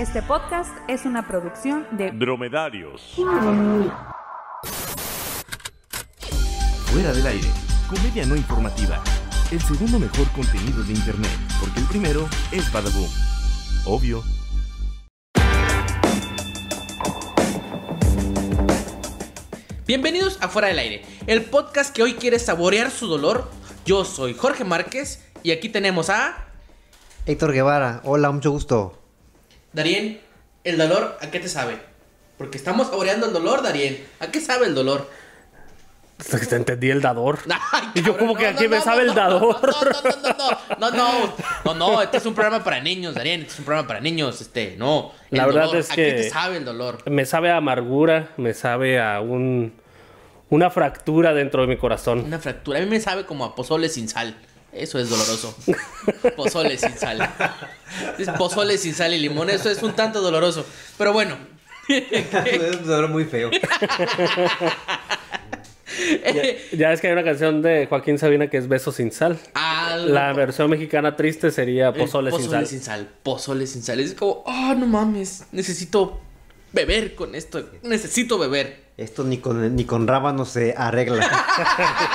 Este podcast es una producción de Dromedarios. Fuera del aire. Comedia no informativa. El segundo mejor contenido de internet. Porque el primero es Badaboom. Obvio. Bienvenidos a Fuera del Aire, el podcast que hoy quiere saborear su dolor. Yo soy Jorge Márquez y aquí tenemos a Héctor Guevara, hola, mucho gusto. Darien. ¿El dolor a qué te sabe? Porque estamos saboreando el dolor, Darien. ¿A qué sabe el dolor? Te entendí el dador. Ay, Y yo como que aquí no, me no, sabe el dador. No, no, no, no, no, no, no, no, este es un programa para niños, Darien, este es un programa para niños, este, no. el La verdad dolor, es ¿A que- qué te sabe el dolor? Me sabe a amargura, me sabe a un una fractura dentro de mi corazón. Una fractura, a mí me sabe como a pozole sin sal. Eso es doloroso. Pozole sin sal. Es pozole sin sal y limón, eso es un tanto doloroso. Pero bueno. es un dolor muy feo. Ya es que hay una canción de Joaquín Sabina que es Beso sin sal. Algo- La versión mexicana triste sería El Pozole, sin sal. sin sal. Pozole sin sal. Es como, oh, no mames. Necesito beber con esto. Necesito beber. Esto ni con, ni con rábano se arregla.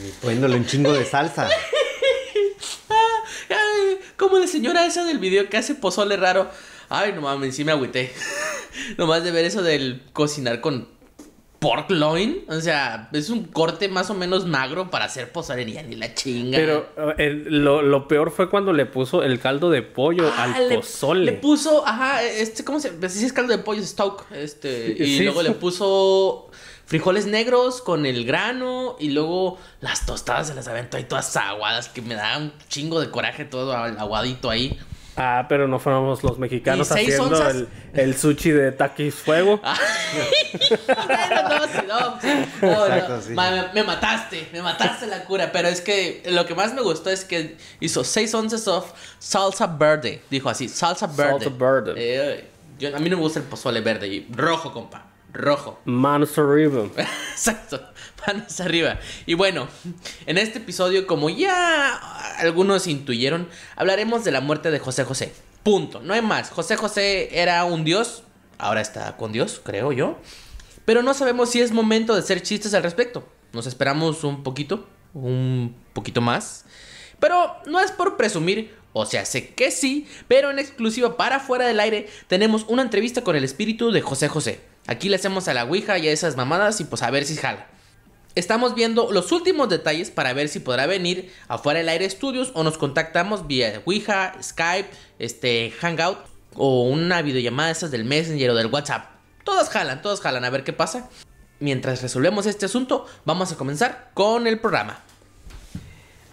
Ni Poniéndole un chingo de salsa. Ay, como la señora esa del video que hace pozole raro. Ay, no mames, sí me agüité. Nomás de ver eso del cocinar con pork loin. O sea, es un corte más o menos magro para hacer pozole ni, la chinga. Pero eh, el- lo, lo peor fue cuando le puso el caldo de pollo Ah, al le- pozole. Le puso, ajá, este, ¿cómo se llama? Sí, es caldo de pollo, stoke. Este, y Sí. luego le puso frijoles negros con el grano. Y luego las tostadas se las aventó ahí todas aguadas, que me da un chingo de coraje todo aguadito ahí. Ah, pero no fuéramos los mexicanos ¿Y seis haciendo el, el sushi de taquis fuego. Me mataste, me mataste la cura. Pero es que lo que más me gustó es que hizo 6 onzas of salsa verde. Dijo así, salsa verde. Salsa verde. Eh, yo- a mí no me gusta el pozole verde. Y rojo, compa. Rojo. Manos arriba. Exacto, manos arriba. Y bueno, en este episodio, como ya algunos intuyeron, hablaremos de la muerte de José José. Punto, no hay más. José José era un dios, ahora está con Dios, creo yo. Pero no sabemos si es momento de hacer chistes al respecto. Nos esperamos un poquito, un poquito más. Pero no es por presumir, o sea, sé que sí, pero en exclusiva para fuera del aire tenemos una entrevista con el espíritu de José José. Aquí le hacemos a la Ouija y a esas mamadas y pues a ver si jala. Estamos viendo los últimos detalles para ver si podrá venir afuera del aire estudios o nos contactamos vía Ouija, Skype, este Hangout o una videollamada de esas del Messenger o del WhatsApp. Todas jalan, todas jalan, a ver qué pasa. Mientras resolvemos este asunto, vamos a comenzar con el programa.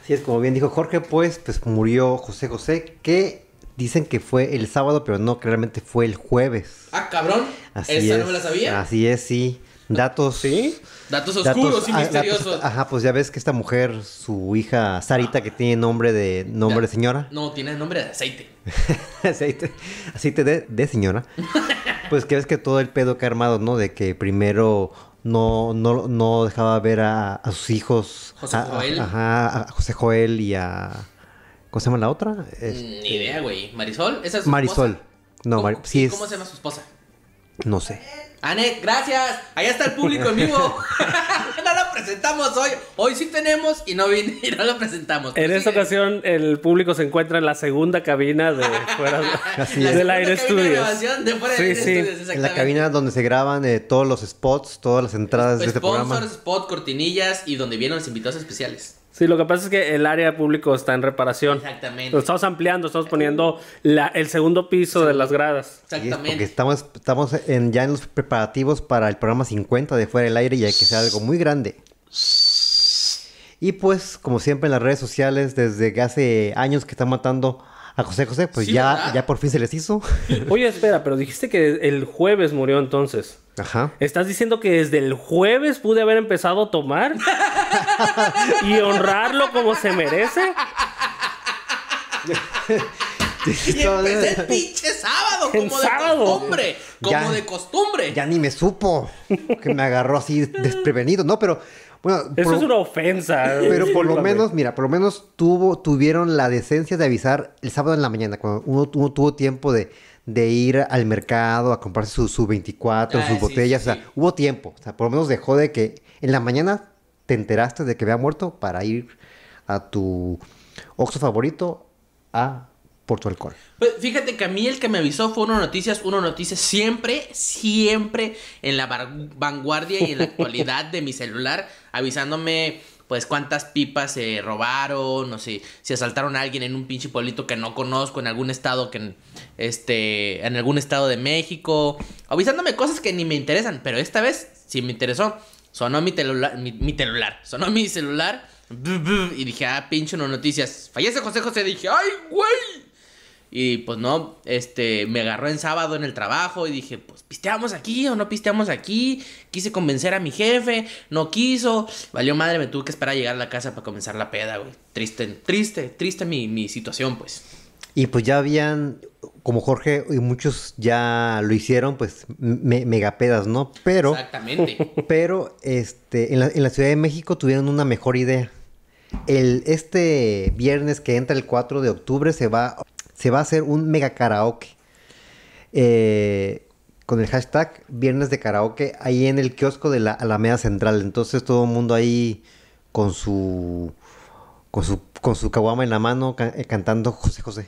Así es, como bien dijo Jorge, pues, pues murió José José, que dicen que fue el sábado, pero no, que realmente fue el jueves. Ah, cabrón. Así Esa es. no me la sabía. Así es, sí. Datos. ¿Sí? Datos datos- oscuros y ah, misteriosos. datos- ajá, pues ya ves que esta mujer, su hija Sarita, que tiene nombre de nombre de señora. No, tiene nombre de aceite. aceite, aceite de, de señora. Pues que ves que todo el pedo que ha armado, ¿no? De que primero no, no, no dejaba ver a, a sus hijos. José a- a- Joel. ajá, a José Joel y a. ¿Cómo se llama la otra? Ni idea, güey. Marisol, esa es su Marisol. esposa? No, ¿Cómo, sí es. ¿Cómo se llama su esposa? No sé. Anet, gracias. Allá está el público en vivo. no lo presentamos hoy. Hoy sí tenemos y no vine y no lo presentamos. En esta sí, ocasión el público se encuentra en la segunda cabina de fuera del aire cabina de fuera Sí, sí. En la cabina donde se graban eh, todos los spots, todas las entradas de este Sponsors, programa. spot, cortinillas y donde vienen los invitados especiales. Sí, lo que pasa es que el área público está en reparación. Exactamente. Lo estamos ampliando, estamos poniendo la- el segundo piso de las gradas. Es porque Exactamente. estamos, estamos en, ya en los preparativos para el programa 50 de Fuera del Aire y hay que sea algo muy grande. Y pues, como siempre en las redes sociales, desde que hace años que están matando a José José, pues Sí, ya, ¿verdad? ya por fin se les hizo. Oye, espera, pero dijiste que el jueves murió entonces. Ajá. ¿Estás diciendo que desde el jueves pude haber empezado a tomar? ¿Y honrarlo como se merece? Y empecé el pinche sábado, como de sábado. costumbre. Como Ya. de costumbre. Ya ni me supo que me agarró así desprevenido. No, pero Bueno, Eso por- es una ofensa. Pero por lo menos, mira, por lo menos tuvo, tuvieron la decencia de avisar el sábado en la mañana, cuando uno, uno tuvo tiempo de, de ir al mercado a comprarse su, su 24, Ah, sus sí, botellas. sí, o sea, sí. hubo tiempo. O sea, por lo menos dejó de que en la mañana te enteraste de que había muerto para ir a tu Oxxo favorito a Porto Alcohol. Pues fíjate que a mí el que me avisó fue Uno Noticias. Uno Noticias siempre, siempre en la vanguardia y en la actualidad de mi celular, avisándome pues cuántas pipas se robaron, no sé, si asaltaron a alguien en un pinche pueblito que no conozco, en algún estado que este, en algún estado de México, avisándome cosas que ni me interesan, pero esta vez sí me interesó. Sonó mi celular, mi, mi celular, sonó mi celular y dije, ah, pinche Uno Noticias. Fallece José José, dije, ay, güey. Y pues no, este, me agarró en sábado en el trabajo y dije, pues pisteamos aquí o no pisteamos aquí. Quise convencer a mi jefe, no quiso. Valió madre, me tuve que esperar a llegar a la casa para comenzar la peda, güey. Triste, triste, triste mi, mi situación, pues. Y pues ya habían, como Jorge y muchos ya lo hicieron, pues me- megapedas, ¿no? Pero... Exactamente. Pero este, en, la, en la Ciudad de México tuvieron una mejor idea. El, este viernes que entra el 4 de octubre se va, se va a hacer un mega karaoke. Eh, con el hashtag Viernes de Karaoke ahí en el kiosco de la Alameda Central. Entonces todo el mundo ahí con su con su con su caguama en la mano eh, cantando José José.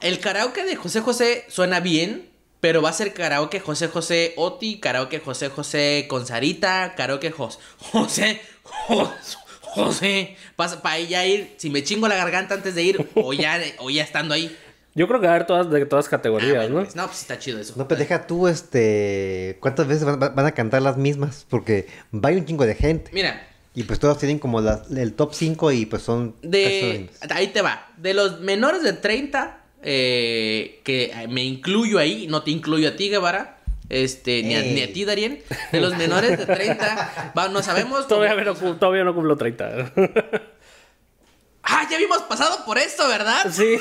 El karaoke de José José suena bien, pero va a ser karaoke José José Oti, karaoke José José con Sarita, karaoke Jos- José Jos- José. Para ya ir, si me chingo la garganta antes de ir, o ya, o ya estando ahí. Yo creo que va a haber todas de todas Ah, categorías, bueno, ¿no? pues, no, pues está chido eso. No, pues deja tú, este, ¿cuántas veces van, van a cantar las mismas? Porque va un chingo de gente. Mira, Y pues todos tienen como el top 5 y pues son... de. Ahí te va. De los menores de 30, eh, que me incluyo ahí, no te incluyo a ti, Guevara. Este, ni a, Ey. ni a ti, Darien. De los menores de 30, va, no sabemos. Todavía, cómo- no, cum- todavía no cumplo 30. Ah, ya habíamos pasado por esto, ¿verdad? sí.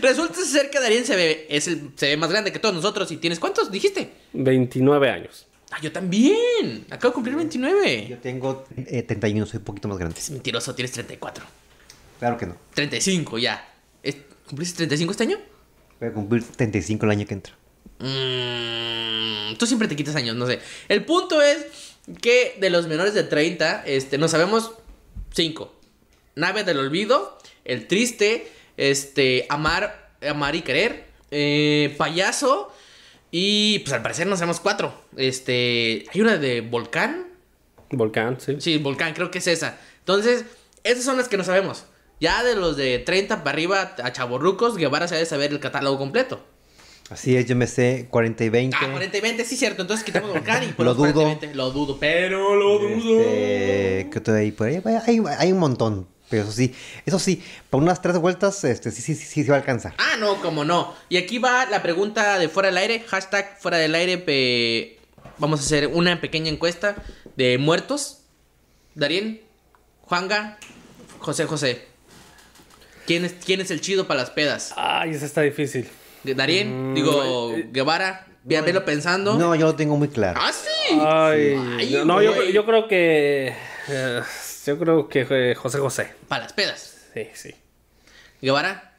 Resulta ser que Darien se ve, es el, se ve más grande que todos nosotros. ¿Y tienes cuántos? Dijiste. 29 años. Ah, yo también. Acabo de cumplir 29. Yo tengo eh, 31, soy un poquito más grande. Es mentiroso, tienes 34. Claro que no. 35 ya. ¿Es- ¿Cumpliste 35 este año? Voy a cumplir 35 el año que entra. Mm, tú siempre te quitas años, no sé. El punto es que de los menores de 30, este, no sabemos 5. Nave del olvido, El triste, este, Amar, Amar y querer, eh, Payaso y pues al parecer no sabemos 4. Este, hay una de Volcán. Volcán, sí. Sí, Volcán, creo que es esa. Entonces, esas son las que no sabemos. Ya de los de 30 para arriba a chaborrucos, Guevara se ha de saber el catálogo completo. Así es, yo me sé 40 y 20. Ah, 40 y 20, sí, cierto. Entonces quitamos Volcán y Lo 40 y dudo. 20. Lo dudo, pero lo dudo. Este, ¿qué otro hay por ahí? Hay, hay un montón. Pero eso sí, eso sí, para unas tres vueltas, este, sí, sí, sí, sí, se va a alcanzar. Ah, no, como no. Y aquí va la pregunta de fuera del aire. Hashtag fuera del aire. pe- Vamos a hacer una pequeña encuesta de muertos. Darien, Juanga, José José. ¿Quién es, quién es el chido para las pedas? Ay, esa está difícil. Darien, Mm, digo, eh, Guevara. Ve- Velo pensando. No, yo lo tengo muy claro. Ah, sí. Ay, Ay, no, yo, creo que. eh, yo creo que eh, José José. Para las pedas. Sí, sí. Guevara.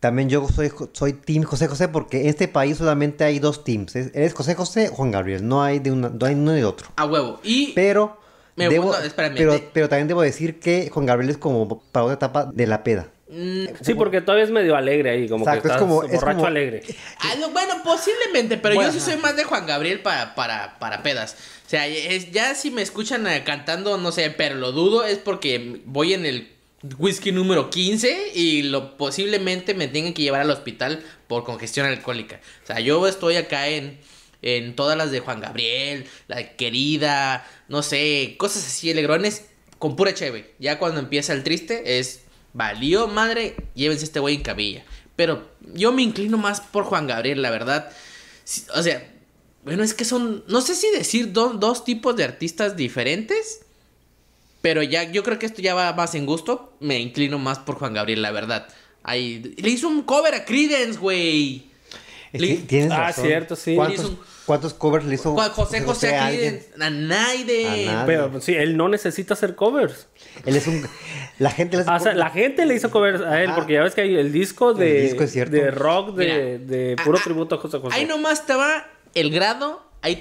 También yo soy, soy Team José José porque en este país solamente hay dos teams. Es- Eres José José o Juan Gabriel. No hay de una, no hay uno de otro. A huevo. Y. Pero, Me debo, gusta- espérame, pero, te- pero también debo decir que Juan Gabriel es como para otra etapa de la peda. Mm, Sí, porque todavía es medio alegre ahí, como Exacto, que es estás como- es borracho como- alegre. Ah, no, bueno, posiblemente, pero Bueno, yo sí soy más de Juan Gabriel para, para, para pedas. O sea, es- ya si me escuchan eh, cantando, no sé, pero lo dudo, es porque voy en el whisky número 15 y lo posiblemente me tengan que llevar al hospital por congestión alcohólica. O sea, yo estoy acá en, en todas las de Juan Gabriel, la querida, no sé, cosas así, alegrones, con pura cheve. Ya cuando empieza el triste es, valió madre, llévense este güey en cabilla. Pero yo me inclino más por Juan Gabriel, la verdad. O sea, bueno, es que son, no sé si decir do- dos tipos de artistas diferentes. Pero ya, yo creo que esto ya va más en gusto. Me inclino más por Juan Gabriel, la verdad. Ahí, le hizo un cover a Credence, güey. Le- sí, Tienes Ah, razón. cierto, sí. ¿Cuántos, hizo covers le hizo Juan José José a aquí alguien? a nadie. Pero sí, él no necesita hacer covers. Él es un... La gente le hace Ah, o sea, covers. la gente le hizo covers a él, Ah. porque ya ves que hay el disco de, El disco es cierto. de rock de, Mira. de puro Ah, ah, tributo a José José. Ahí nomás va el grado, ahí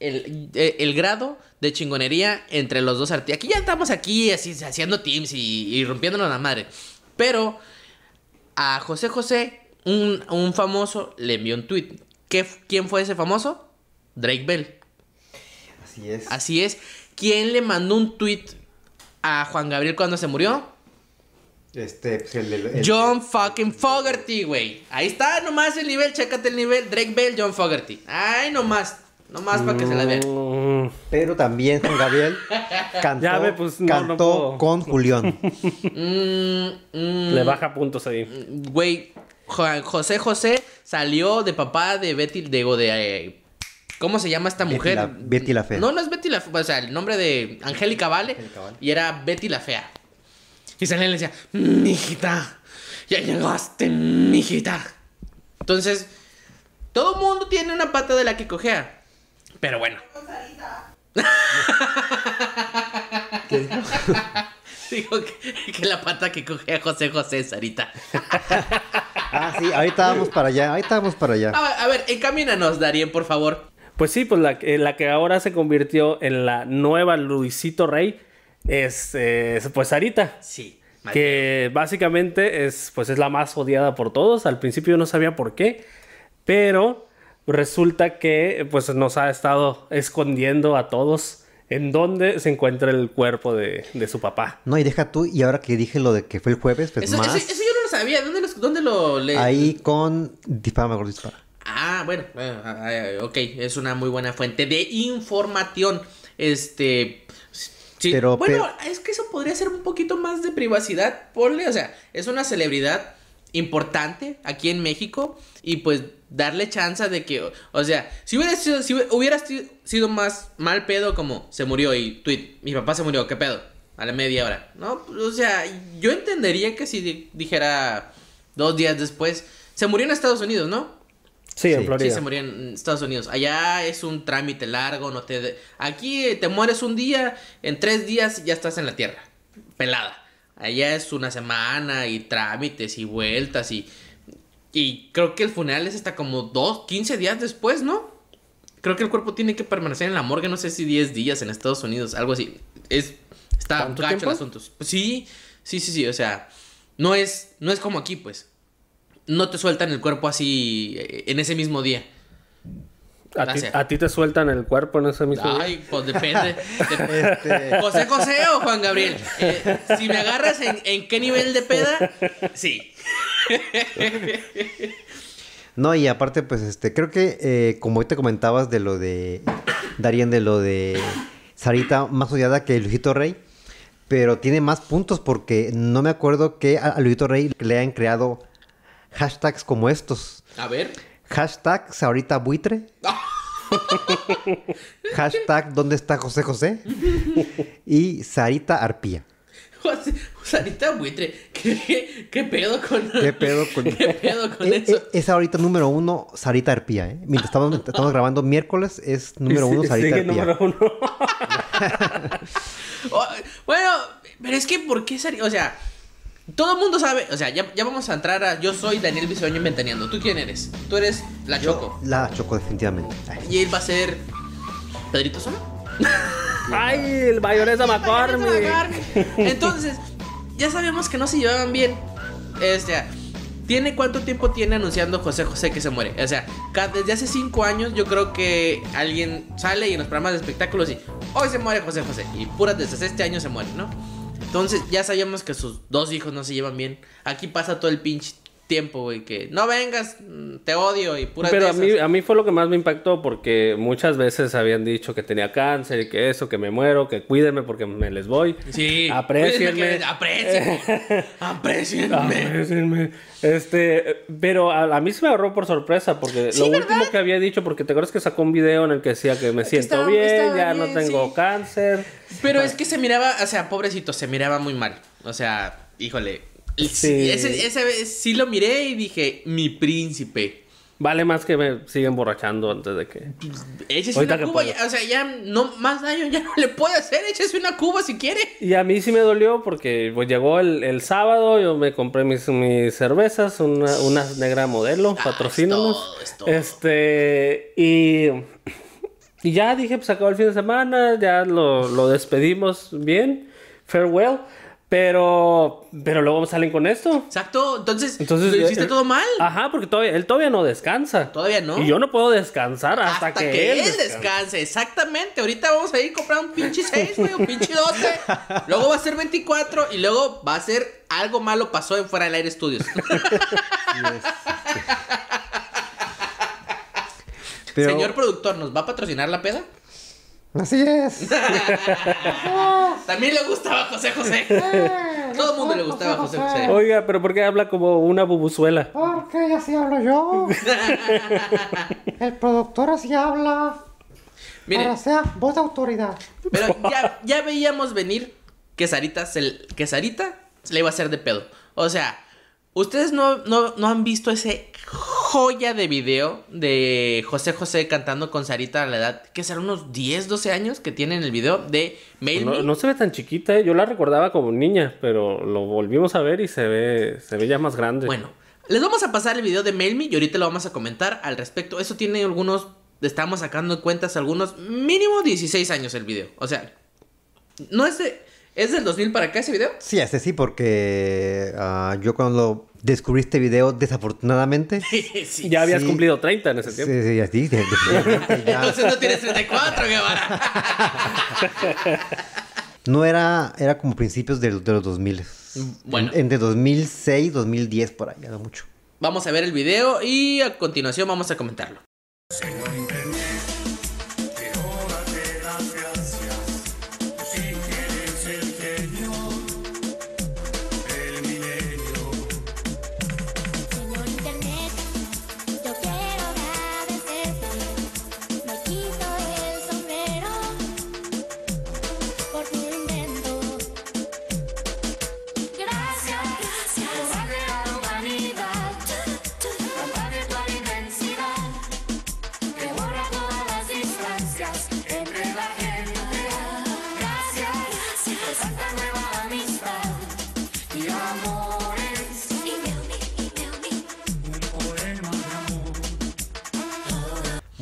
el, eh, el grado de chingonería entre los dos artistas. Aquí ya estamos aquí así haciendo teams y, y rompiéndonos la madre. Pero a José José, un, un famoso, le envió un tweet. ¿Qué, ¿Quién fue ese famoso? Drake Bell. Así es. Así es. ¿Quién le mandó un tweet a Juan Gabriel cuando se murió? Este, pues el, el- el- John fucking Fogerty, güey. Ahí está nomás el nivel, chécate el nivel. Drake Bell, John Fogerty. Ay, nomás. Nomás para que se la vean. Mm, Pero también Juan Gabriel cantó, Ya ve, pues, no, cantó con Julián. Mm, mm, Le baja puntos ahí. Güey, José José salió de papá de Betty, digo, de... eh, ¿Cómo se llama esta Betty mujer? la- Betty la Fea. No, no es Betty la Fea. O sea, el nombre de Angélica Vale. Y era Betty la Fea. Y salía y le decía, mijita, ya llegaste, mijita. Entonces, todo mundo tiene una pata de la que cojea. Pero bueno. Digo que, que la pata que cogea José José es Sarita. Ah, sí, ahorita vamos para allá, ahorita vamos para allá. A, a ver, encamínanos, Darien, por favor. Pues sí, pues la, que- la que ahora se convirtió en la nueva Luisito Rey es eh, pues Sarita. Sí. Que básicamente es, pues es la más odiada por todos. Al principio no sabía por qué, pero resulta que pues nos ha estado escondiendo a todos en dónde se encuentra el cuerpo de, de su papá. No, y deja tú, y ahora que dije lo de que fue el jueves, pues Eso, más. eso- eso yo no lo sabía. ¿Dónde, los- dónde lo le... Ahí con Dispara. Ah, bueno, bueno, ah, ah, ok, es una muy buena fuente de información. Este. Sí, Pero- bueno, es que eso podría ser un poquito más de privacidad. Ponle, o sea, es una celebridad importante aquí en México y pues darle chance de que, o sea, si hubiera sido, si hubiera si- sido más mal pedo como se murió y tweet, mi papá se murió, ¿qué pedo? A la media hora, ¿no? O sea, yo entendería que si di- dijera dos días después, se murió en Estados Unidos, ¿no? Sí, en. Florida. Sí, se murió en Estados Unidos. Allá es un trámite largo, no te... de- Aquí te mueres un día, en tres días ya estás en la tierra, pelada. Allá es una semana y trámites y vueltas y... Y creo que el funeral es hasta como dos, 15 días después, ¿no? Creo que el cuerpo tiene que permanecer en la morgue, no sé si 10 días en Estados Unidos, algo así. Es... Está ¿Tanto gacho tiempo? el asunto. Pues sí, sí, sí, sí, o sea... No es, no es como aquí, pues. No te sueltan el cuerpo así eh, en ese mismo día. ¿A ti, Gracias. a ti te sueltan el cuerpo en ese mismo día? Ay, pues depende. Dep- Este, José José o Juan Gabriel. Eh, si me agarras en, en qué nivel de peda, sí. No, y aparte, pues, este, creo que eh, como hoy te comentabas de lo de Darien, de lo de Sarita, más odiada que Luisito Rey, pero tiene más puntos porque no me acuerdo que a, Luisito Rey le hayan creado hashtags como estos. A ver. Hashtag Sarita Buitre. Hashtag ¿Dónde está José José? Y Sarita Arpía. José, Sarita Buitre. ¿Qué, qué pedo con ¿Qué pedo con, ¿Qué pedo con Eh, eso? eh, es ahorita número uno Sarita Arpía, ¿eh? Mientras estamos, estamos grabando miércoles, es número uno Sí, Sarita sigue Arpía. número uno. Oh, bueno, pero es que ¿por qué Sarita? O sea, todo el mundo sabe. O sea, ya, ya vamos a entrar a. Yo soy Daniel Bisoño Ventaneando. ¿Tú quién eres? Tú eres la Choco. La Choco, definitivamente. Ay, Y él va a ser. Pedrito Sola. ¡Ay, el mayonesa McCormick! Entonces, ya sabemos que no se llevaban bien. Sea, ¿tiene cuánto tiempo tiene anunciando José José que se muere? O sea, desde hace cinco años yo creo que alguien sale y en los programas de espectáculos y hoy se muere José José. Y puras desde este año se muere, ¿no? Entonces, ya sabíamos que sus dos hijos no se llevan bien. Aquí pasa todo el pinche tiempo, güey, que no vengas, mm, te odio y puras Pero a mí, a mí fue lo que más me impactó porque muchas veces habían dicho que tenía cáncer y que eso, que me muero, que cuídenme porque me les voy. Sí, Aprecienme. Aprecienme. Aprecienme. Este, pero a, a mí se me agarró por sorpresa porque Sí, lo ¿verdad? último que había dicho, porque te acuerdas que sacó un video en el que decía que me siento estaba- bien, estaba ya bien, no tengo sí. cáncer. Pero es que se miraba, o sea, pobrecito, se miraba muy mal. O sea, híjole. Sí. Ese, esa vez sí lo miré y dije, mi príncipe. Vale más que me siga emborrachando antes de que. Échese Ahorita una cuba, ya- o sea, ya no más daño ya no le puede hacer, échese una cuba si quiere. Y a mí sí me dolió porque pues, llegó el, el sábado, yo me compré mis, mis cervezas, una, una negra modelo, Ah, patrocínanos. es todo, es todo. Este, y, y ya dije, pues acabó el fin de semana, ya lo, lo despedimos bien, farewell, pero, pero luego salen con esto. Exacto, entonces, Entonces, ¿lo hiciste eh, todo mal? Ajá, porque todavía, él todavía no descansa. Todavía no. Y yo no puedo descansar hasta, Hasta, que, él, descanse. descanse. Exactamente. Ahorita vamos a ir a comprar un pinche 6, güey, un pinche 12. luego va a ser 24 y luego va a ser algo malo pasó en Fuera del Aire Studios. Pero- Señor productor, ¿nos va a patrocinar la peda? Así es. También le gustaba a José José. Todo el mundo le gustaba a José José. Oiga, pero ¿por qué habla como una bubuzuela? Porque así hablo yo. El productor así habla. Miren, sea voz de autoridad. pero ya, ya veíamos venir que Sarita, se, que Sarita se le iba a hacer de pedo. O sea, ustedes no, no, no han visto ese joya de video de José José cantando con Sarita a la edad, que será unos 10, 12 años que tiene en el video de Mail No, Me. no se ve tan chiquita, ¿eh? yo la recordaba como niña, pero lo volvimos a ver y se ve, se ve ya más grande. Bueno, les vamos a pasar el video de Mail Me y ahorita lo vamos a comentar al respecto. Eso tiene algunos, estamos sacando cuentas algunos, mínimo 16 años el video. O sea, no es de, ¿es del 2000 para acá ese video? Sí, ese sí, porque ah, yo cuando descubrí este video, desafortunadamente. sí. ya habías sí. cumplido 30 en ese Sí, tiempo. sí, así. de- definitivamente ya. Entonces no tienes 34, Guevara. No era, era como principios de, de los 2000. Bueno. En- entre 2006, 2010, por ahí, no mucho. Vamos a ver el video y a continuación vamos a comentarlo. Señor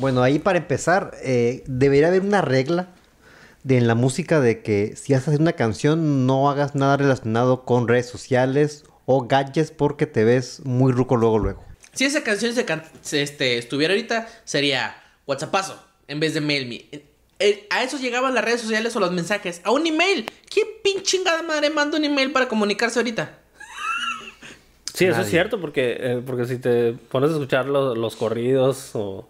Bueno, ahí para empezar, eh, debería haber una regla de en la música de que si haces una canción no hagas nada relacionado con redes sociales o gadgets porque te ves muy ruco luego luego. Si esa canción se, can- se, este, estuviera ahorita, sería WhatsAppazo en vez de Mail Me. Eh, eh, a eso llegaban las redes sociales o los mensajes. A un email. ¿Quién pinchingada madre manda un email para comunicarse ahorita? Sí, eso es cierto, porque, eh, porque si te pones a escuchar los, los corridos o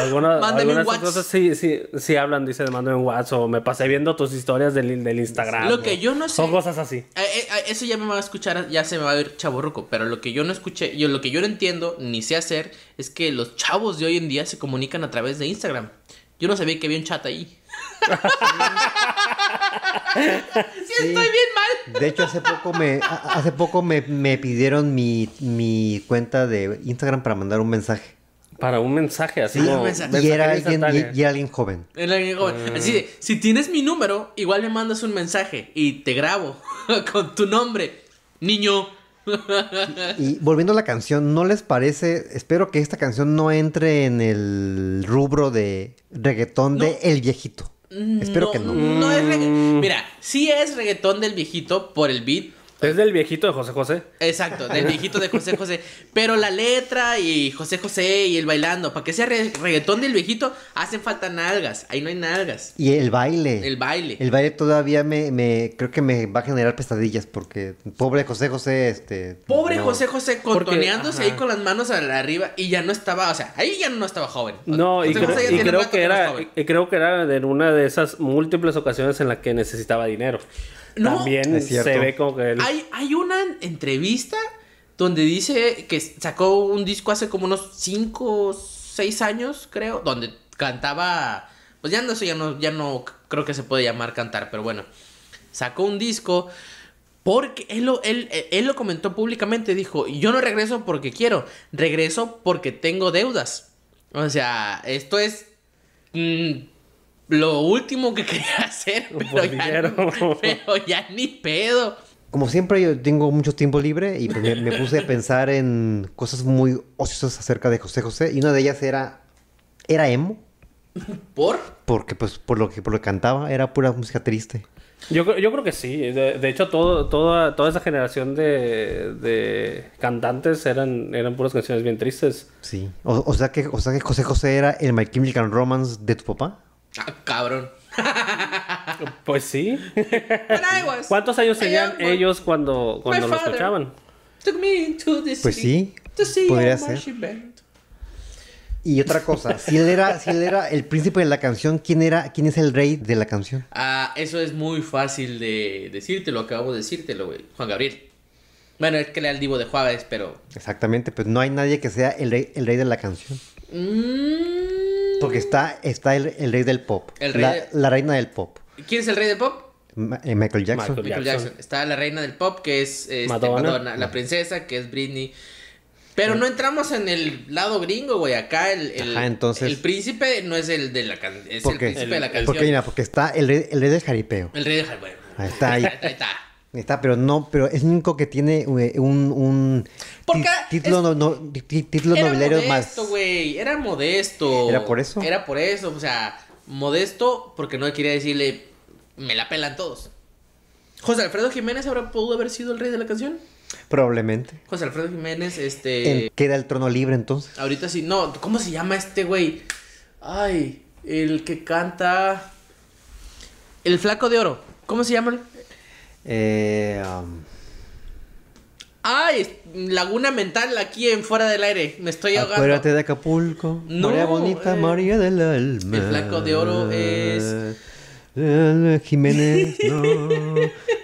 alguna, algunas cosas, sí, sí, sí hablan, dice, mándame un WhatsApp o me pasé viendo tus historias del, del Instagram. Lo que o- yo no sé- Son cosas así. Eh, eh, eh, eso ya me va a escuchar, ya se me va a ver chaborruco. Pero lo que yo no escuché, yo lo que yo no entiendo ni sé hacer es que los chavos de hoy en día se comunican a través de Instagram. Yo no sabía que había un chat ahí. Sí, estoy bien mal. De hecho, hace poco me, hace poco me, me pidieron mi, mi cuenta de Instagram para mandar un mensaje. Para un mensaje así Sí, como... un mensaje. Y era, alguien, y, instantánea. y era alguien joven. Era alguien joven. Así de, si tienes mi número, igual me mandas un mensaje y te grabo con tu nombre. Niño. Y volviendo a la canción, ¿no les parece? Espero que esta canción no entre en el rubro de reggaetón de El Viejito. Espero que no. No es regga- Mira, sí es reggaetón del viejito por el beat. Es del viejito de José José. Exacto, del viejito de José José. Pero la letra y José José y el bailando, para que sea re- reggaetón del viejito, hacen falta nalgas. Ahí no hay nalgas. Y el baile. El baile. El baile todavía me, me creo que me va a generar pesadillas porque pobre José José, este. Pobre no. José José contoneándose ahí con las manos arriba y ya no estaba, o sea, ahí ya no estaba joven. No, y, José creo, José ya y tiene creo rato que era, joven. y creo que era en una de esas múltiples ocasiones en las que necesitaba dinero. No, También es cierto. se ve como que él... Hay, hay una entrevista donde dice que sacó un disco hace como unos 5 o 6 años, creo, donde cantaba, pues ya no, eso ya no, ya no creo que se puede llamar cantar, pero bueno, sacó un disco Porque él lo, él, él- él lo comentó públicamente, dijo, yo no regreso porque quiero, regreso porque tengo deudas. O sea, esto es mm, lo último que quería hacer, pero ya, pero ya ni pedo. Como siempre, yo tengo mucho tiempo libre y pues me, me puse a pensar en cosas muy ociosas acerca de José José. Y una de ellas era, era emo, ¿Por? porque pues por lo que, por lo que cantaba era pura música triste. Yo, creo- yo creo que sí. De, de hecho, todo, toda, toda esa generación de, de cantantes eran, eran puras canciones bien tristes. Sí. O, o sea que, o sea que José José era el My Chemical Romance de tu papá. Ah, cabrón. Pues sí. Was ¿Cuántos años tenían ellos cuando, cuando lo escuchaban? Took me to the Pues sí, podría ser. Y otra cosa, si él era, si él era el príncipe de la canción, ¿quién era, quién es el rey de la canción? Ah, eso es muy fácil de decírtelo, acabo de decírtelo, güey. Juan Gabriel. Bueno, es que era el divo de Juárez, pero... Exactamente, pues no hay nadie que sea el rey, el rey de la canción. Mm, Porque está, está el, el rey del pop. El rey la, de- la reina del pop. ¿Quién es el rey del pop? Ma- eh, Michael Jackson. Michael Jackson. Jackson. Está la reina del pop, que es este, Madonna. Madonna. La princesa, que es Britney. Pero no entramos en el lado gringo, güey. Acá el, el, Ajá, entonces- el príncipe no es el de la canción. Príncipe de la canción. Porque mira, porque está el rey, el rey del jaripeo. El rey de Jal- bueno. Ahí está, ahí. Ahí está. Está, pero no, pero es el único que tiene eh, un, un título, no, no, título Era nobiliario más. modesto, güey. Era modesto. ¿Era por eso? Era por eso. O sea, modesto porque no quería decirle, me la pelan todos. José Alfredo Jiménez ahora pudo haber sido el rey de la canción. Probablemente. José Alfredo Jiménez, este. Queda el trono libre entonces. Ahorita sí. No, ¿cómo se llama este güey? Ay, el que canta. El flaco de oro. ¿Cómo se llama? Eh, um, Ay, es- Laguna Mental aquí en Fuera del Aire. Me estoy ahogando. acuérdate de Acapulco. No, María bonita, eh, María del alma. el flaco de oro es- Jiménez, no.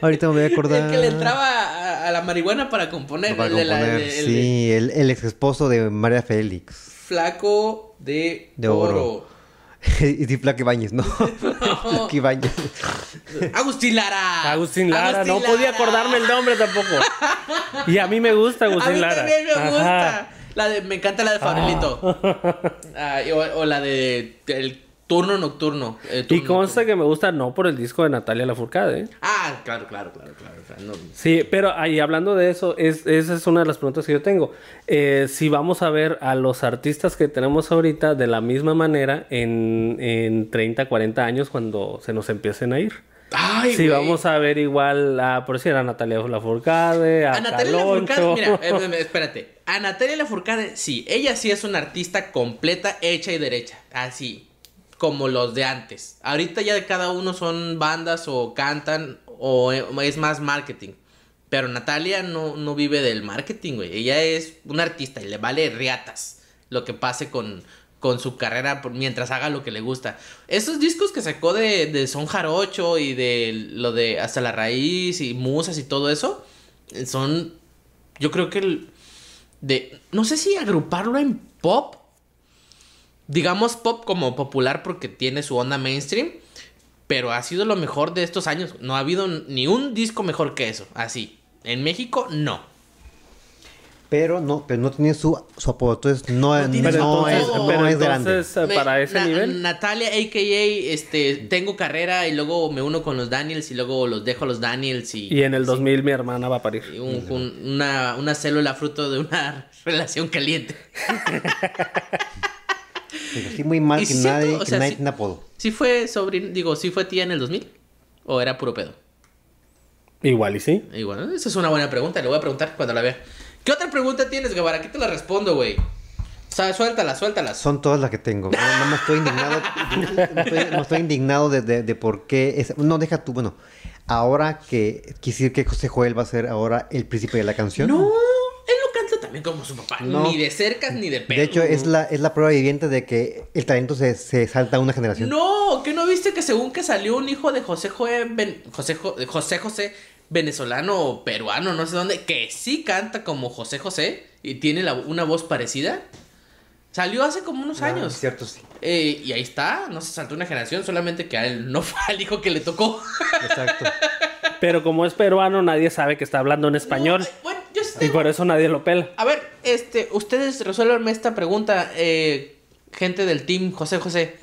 Ahorita me voy a acordar. El que le entraba a, a la marihuana para componer. Para el de la- componer, el sí, el, el ex esposo de María Félix. Flaco de, De oro. oro. y Flaco Ibáñez, ¿no? Flaco Ibáñez. Agustín Lara. Agustín Lara, Agustín no podía Lara. acordarme el nombre tampoco. Y a mí me gusta A Agustín mí Lara. también me Ajá. gusta. La de, me encanta la de Fabrilito. Ah, y- o, o la de el turno nocturno. eh, Y consta nocturno. que me gusta no por el disco de Natalia Lafourcade, ¿eh? Ah, claro, claro, claro, claro. no- Sí, pero ahí hablando de eso, es, esa es una de las preguntas que yo tengo. Eh, si vamos a ver a los artistas que tenemos ahorita de la misma manera en, en 30, 40 años cuando se nos empiecen a ir. Ay, si vamos a ver igual a, por decir, a Natalia Lafourcade, a, A Natalia. Lafourcade, mira, espérate. A Natalia Lafourcade, sí, ella sí es una artista completa, hecha y derecha. Así, como los de antes. Ahorita ya cada uno son bandas o cantan o eh, es más marketing. Pero Natalia no, no vive del marketing, güey. Ella es una artista y le vale riatas lo que pase con, con su carrera mientras haga lo que le gusta. Esos discos que sacó de, de Son Jarocho y de lo de Hasta la Raíz y Musas y todo eso, eh, son, yo creo que el, de, no sé si agruparlo en pop, digamos pop como popular porque tiene su onda mainstream, pero ha sido lo mejor de estos años. No ha habido ni un disco mejor que eso, así. En México, no. Pero no, pero no tiene su, su apodo. Entonces no, No no, tiene es, no pero es grande. entonces, eh, para ese Na- nivel. Natalia, a.k.a. Este, tengo carrera y luego me uno con los Daniels y luego los dejo a los Daniels y... Y en el sí, 2000 mi hermana va a parir. y un- un- una, una célula fruto de una relación caliente. Pero sí muy mal Y que siento, nadie, o que sea, nadie sí- apodo. ¿Sí fue sobrino, digo, sí fue tía en el 2000? ¿O era puro pedo? Igual y sí. Bueno, esa es una buena pregunta, le voy a preguntar cuando la vea. ¿Qué otra pregunta tienes, Guevara? Aquí te la respondo, güey. O sea, suéltalas, suéltalas. Son todas las que tengo. No, no me estoy indignado. no, estoy, no estoy indignado de, de- de por qué. es- no, deja tú. Bueno, ahora que quisiera que José Joel va a ser ahora el príncipe de la canción. No, también como su papá. No. Ni de cercas ni de pedo. De hecho, es la, es la prueba viviente de que el talento se, se salta a una generación. No, que no viste que según que salió un hijo de José José, Ben- José, Jo- José José venezolano o peruano, no sé dónde, que sí canta como José José y tiene la- una voz parecida. Salió hace como unos Ah, años. Cierto, sí. Eh, y ahí está, no se saltó una generación, solamente que a él no fue al hijo que le tocó. Exacto. Pero como es peruano, nadie sabe que está hablando en español. No, bueno, Y por eso nadie lo pela. A ver, este, ustedes resuélvanme esta pregunta, eh, gente del team José José.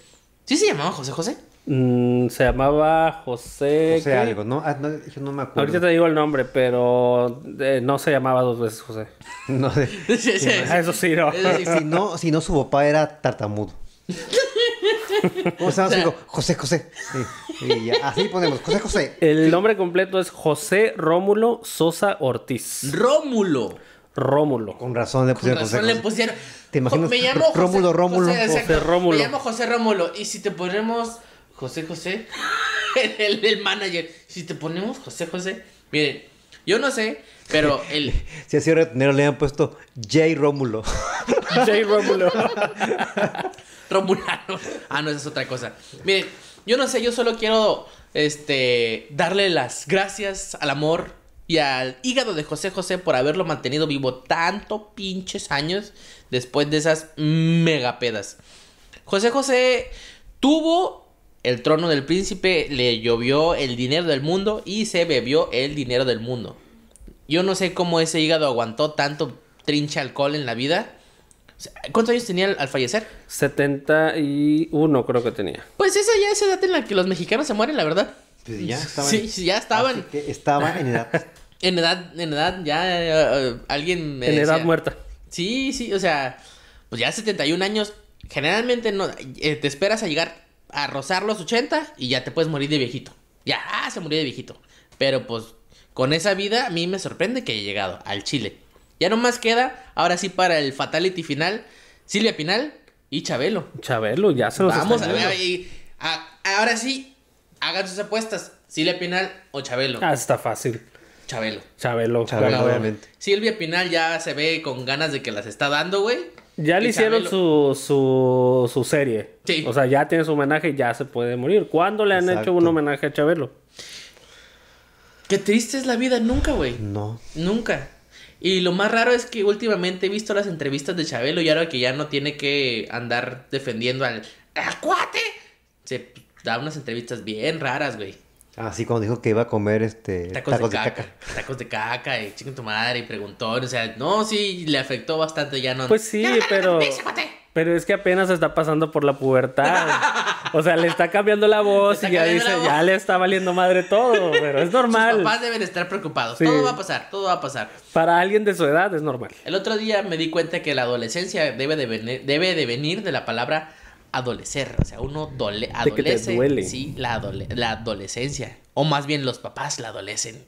¿Sí se llamaba José José? Mm, se llamaba José. ¿qué? algo, ¿no? Ah, no, yo no me acuerdo. Ahorita te digo el nombre, pero eh, no se llamaba dos veces José. No sé. Sí, sí, sí. Ah, Eso sí, no. Si no, si no, su papá era tartamudo. ¿Cómo se llama? su hijo? José José. Sí. Y ya, así ponemos, José José. El nombre completo es José Rómulo Sosa Ortiz. Rómulo. Rómulo. Con razón le Con pusieron José razón le José. pusieron. ¿Te imaginas? Me llamo José- Rómulo, Rómulo. José, Rómulo. Me llamo José Rómulo. Y si te ponemos José José, el, el manager, si te ponemos José José, miren, yo no sé, pero el. Si así retenero le han puesto J. Rómulo. J. Rómulo. Romulano. Ah, no, esa es otra cosa. Miren, yo no sé, yo solo quiero este darle las gracias al amor y al hígado de José José por haberlo mantenido vivo tanto pinches años después de esas megapedas. José José tuvo el trono del príncipe, le llovió el dinero del mundo y se bebió el dinero del mundo. Yo no sé cómo ese hígado aguantó tanto trinche alcohol en la vida. ¿Cuántos años tenía al- al fallecer? 71 creo que tenía. Pues esa ya es edad en la que los mexicanos se mueren, la verdad. Pues ya estaban. Sí, sí, ya estaban Así que estaba en edad. en edad, en edad, ya eh, alguien me En edad muerta. Sí, sí, o sea, pues ya 71 años, generalmente no, eh, te esperas a llegar a rozar los 80 y ya te puedes morir de viejito. Ya, ah, se murió de viejito. Pero pues con esa vida a mí me sorprende que haya llegado al Chile. Ya nomás queda, ahora sí para el fatality final, Silvia Pinal y Chabelo. Chabelo, ya se nos Vamos a ver, yendo. y- a- ahora sí, hagan sus apuestas. Silvia Pinal o Chabelo. Ah, está fácil. Chabelo. Chabelo. Chabelo, claro. obviamente. Silvia Pinal ya se ve con ganas de que las está dando, güey. Ya le hicieron Chabelo- su, su, su serie. Sí. O sea, ya tiene su homenaje y ya se puede morir. ¿Cuándo le han Exacto. hecho un homenaje a Chabelo? Qué triste es la vida, nunca, güey. No. Nunca. Y lo más raro es que últimamente he visto las entrevistas de Chabelo y ahora que ya no tiene que andar defendiendo al, al cuate, se da unas entrevistas bien raras, güey. Así cuando dijo que iba a comer este Tacos, de, caca, Tacos de caca y chicken tu madre y preguntón. O sea, no, sí, le afectó bastante ya no. Pues sí, pero... ya, cuate. Pero es que apenas está pasando por la pubertad. O sea, le está cambiando la voz Le y ya cambiando dice, la voz. ya le está valiendo madre todo. Pero es Sus normal. papás deben estar preocupados. Sí. Todo va a pasar, todo va a pasar. Para alguien de su edad es normal. El otro día me di cuenta que la adolescencia debe de venir, debe de, venir de la palabra adolecer. O sea, uno dole, De que te adolece. duele. Sí, la, adole- la adolescencia. O más bien los papás la adolecen.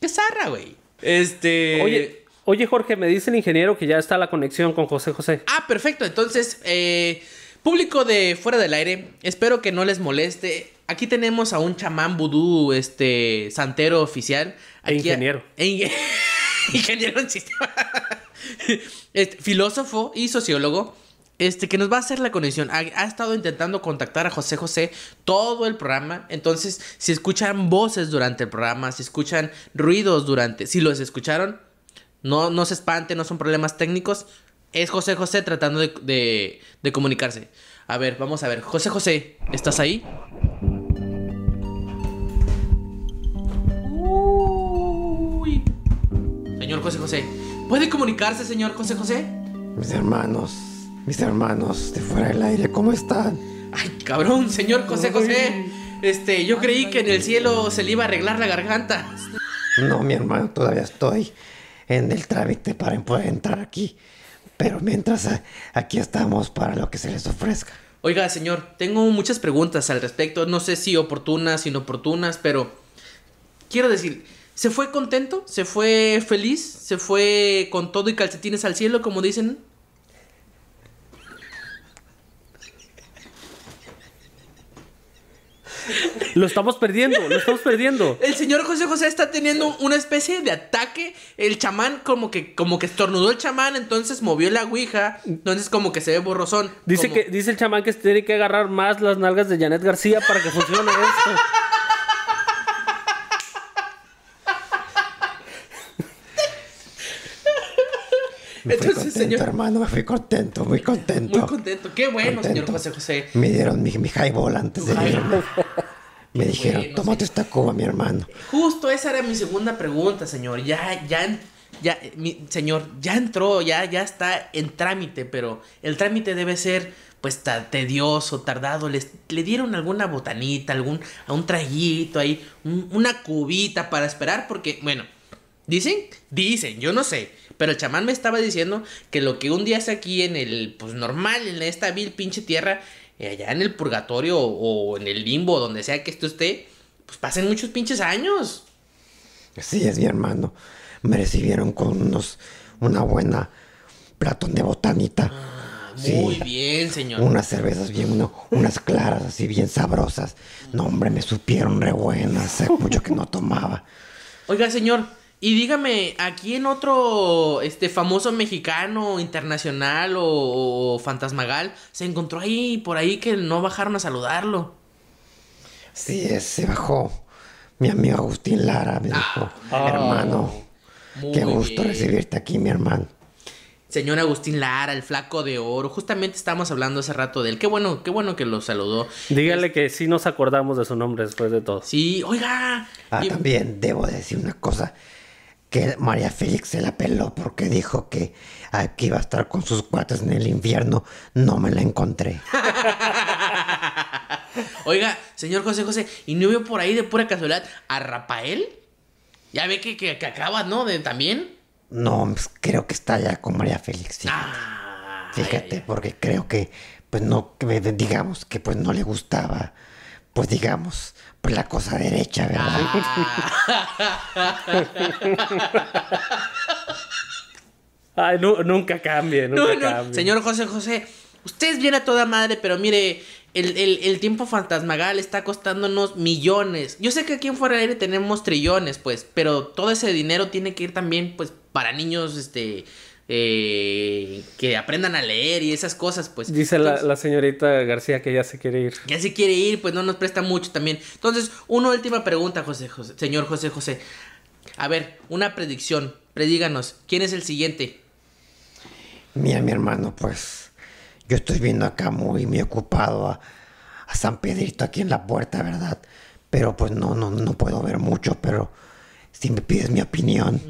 Qué zarra, güey. Este. Oye, oye, Jorge, me dice el ingeniero que ya está la conexión con José José. Ah, perfecto. Entonces, eh, público de fuera del aire, espero que no les moleste. Aquí tenemos a un chamán vudú, este, santero oficial. E ingeniero. e inge- ingeniero en sistema. Este, filósofo y sociólogo. Este, que nos va a hacer la conexión. Ha, ha estado intentando contactar a José José todo el programa. Entonces, si escuchan voces durante el programa, si escuchan ruidos durante. Si los escucharon, no, no se espanten, no son problemas técnicos. Es José José tratando de, de- de comunicarse. A ver, vamos a ver. José José, ¿estás ahí? Uy. Señor José José. ¿Puede comunicarse, señor José José? Mis hermanos, mis hermanos de fuera del aire, ¿cómo están? Ay, cabrón, señor José José. Este, yo creí que en el cielo se le iba a arreglar la garganta. No, mi hermano, todavía estoy en el trámite para poder entrar aquí. Pero mientras aquí estamos para lo que se les ofrezca. Oiga, señor, tengo muchas preguntas al respecto. No sé si oportunas, inoportunas, pero quiero decir, ¿se fue contento? ¿Se fue feliz? ¿Se fue con todo y calcetines al cielo, como dicen? Lo estamos perdiendo, lo estamos perdiendo. El señor José José está teniendo una especie de ataque. El chamán como que como que estornudó el chamán, entonces movió la ouija, entonces como que se ve borrosón. Dice como- que dice el chamán que tiene que agarrar más las nalgas de Janet García para que funcione esto. Me fui Entonces, contento, señor- hermano, me fui contento, muy contento. Muy contento. Qué bueno, señor. José José. Me dieron mi, mi highball antes de irme. Me dijeron, bueno, tómate esta cuba, mi hermano. Justo esa era mi segunda pregunta, señor. Ya, ya, ya, mi, señor, ya entró, ya, ya está en trámite, pero el trámite debe ser, pues, tedioso, tardado. Les, ¿Le dieron alguna botanita, algún, a un traguito ahí, un- una cubita para esperar? Porque, bueno, dicen, dicen, yo no sé. Pero el chamán me estaba diciendo que lo que un día hace aquí en el, pues normal, en esta vil pinche tierra, allá en el purgatorio o, en el limbo, donde sea que esté usted, pues pasen muchos pinches años. Así es, mi hermano. Me recibieron con unos, una buena platón de botanita. Sí. Muy bien, señor. Unas cervezas bien, uno- unas claras así bien sabrosas. No, hombre, me supieron re buenas. Hace mucho que no tomaba. Oiga, señor, y dígame, aquí en otro este famoso mexicano, internacional o, o fantasmagal, se encontró ahí por ahí que no bajaron a saludarlo. Sí, se bajó. Mi amigo Agustín Lara me dijo, Ah. hermano, Muy qué gusto bien. recibirte aquí, mi hermano. Señor Agustín Lara, el flaco de oro. Justamente estábamos hablando hace rato de él. Qué bueno, qué bueno que lo saludó. Dígale que sí nos acordamos de su nombre después de todo. Sí, oiga. Ah, y- también debo decir una cosa. Que María Félix se la peló porque dijo que aquí iba a estar con sus cuates en el infierno. No me la encontré. Oiga, señor José José, ¿y no vio por ahí de pura casualidad a Rafael? Ya ve que, que, que acaba, ¿no? De también. No, pues, creo que está ya con María Félix. Fíjate, Ah, Fíjate, porque creo que, pues no, que, digamos que pues no le gustaba, pues digamos, pues la cosa derecha, ¿verdad? Ay, nu- nunca cambie, nunca No, no, cambie. señor José José, usted es bien a toda madre, pero mire, el, el- el tiempo fantasmagal está costándonos millones. Yo sé que aquí en Fuera del Aire tenemos trillones, pues, pero todo ese dinero tiene que ir también, pues, para niños, este, eh, que aprendan a leer y esas cosas, pues. Dice la, Entonces, la señorita García que ya se quiere ir. Ya se quiere ir, pues no nos presta mucho también. Entonces, una última pregunta, José José, señor José José. A ver, una predicción. Predíganos, ¿quién es el siguiente? Mira, mi hermano, pues yo estoy viendo acá muy, muy ocupado a, a San Pedrito aquí en la puerta, ¿verdad? Pero pues no, no, no puedo ver mucho, pero si me pides mi opinión,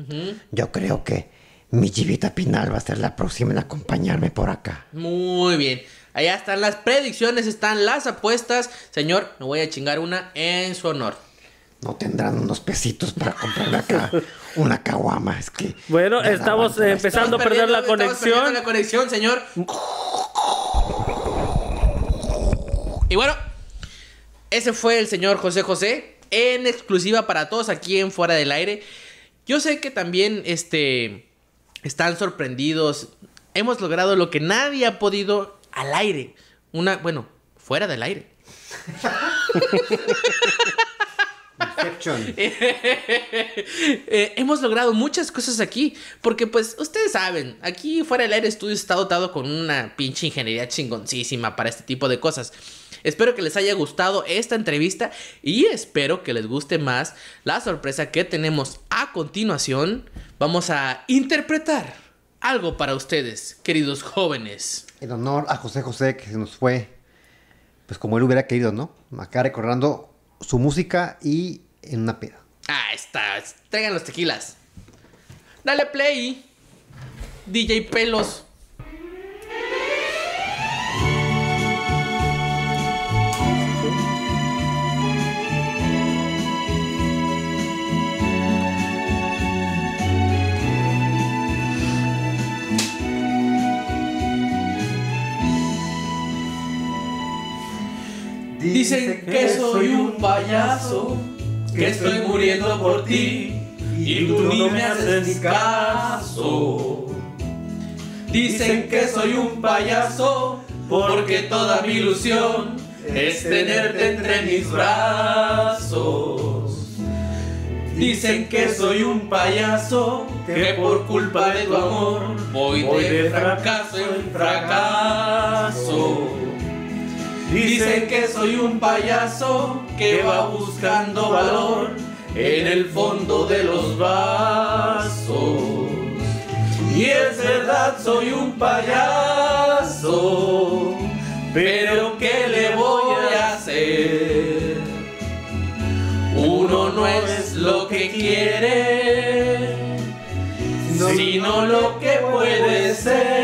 yo creo que mi Chivita Pinal va a ser la próxima en acompañarme por acá. Muy bien. Allá están las predicciones, están las apuestas. Señor, me voy a chingar una en su honor. No tendrán unos pesitos para comprarme acá una caguama, es que... Bueno, estamos eh, empezando a perder la Estamos perdiendo conexión. la conexión, señor. Y bueno, ese fue el señor José José en exclusiva para todos aquí en Fuera del Aire. Yo sé que también este están sorprendidos. Hemos logrado lo que nadie ha podido al aire. Una, bueno, fuera del aire. Eh, hemos logrado muchas cosas aquí. Porque, pues, ustedes saben, aquí fuera del aire estudio está dotado con una pinche ingeniería chingoncísima para este tipo de cosas. Espero que les haya gustado esta entrevista y espero que les guste más la sorpresa que tenemos a continuación. Vamos a interpretar algo para ustedes, queridos jóvenes. En honor a José José, que se nos fue, pues como él hubiera querido, ¿no? Acá recordando su música y en una peda. Ah, está. Traigan los tequilas. Dale play. DJ Pelos. Dicen que soy un payaso, que estoy muriendo por ti y tú ni me haces caso. Dicen que soy un payaso porque toda mi ilusión es tenerte entre mis brazos. Dicen que soy un payaso que por culpa de tu amor voy de fracaso en fracaso. Dicen que soy un payaso que va buscando valor en el fondo de los vasos. Y es verdad, soy un payaso, pero ¿qué le voy a hacer? Uno no es lo que quiere, sino lo que puede ser.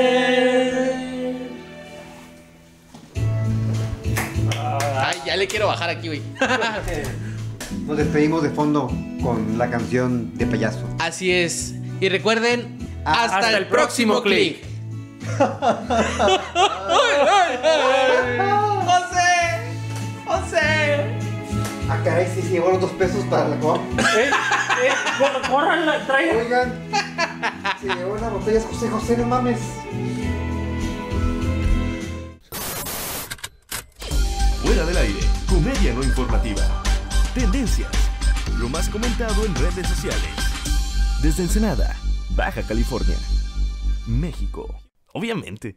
Le quiero bajar aquí, güey. Nos despedimos de fondo con la canción de payaso. Así es. Y recuerden, hasta, hasta el, el próximo próximo clic. José, José. Ah, caray, sí, sí, llevó los dos pesos para la copa. Eh, eh, córranla, trae. Oigan, se llevó las botellas José José, no mames. Fuera del aire, comedia no informativa. Tendencias, lo más comentado en redes sociales. Desde Ensenada, Baja California, México. Obviamente.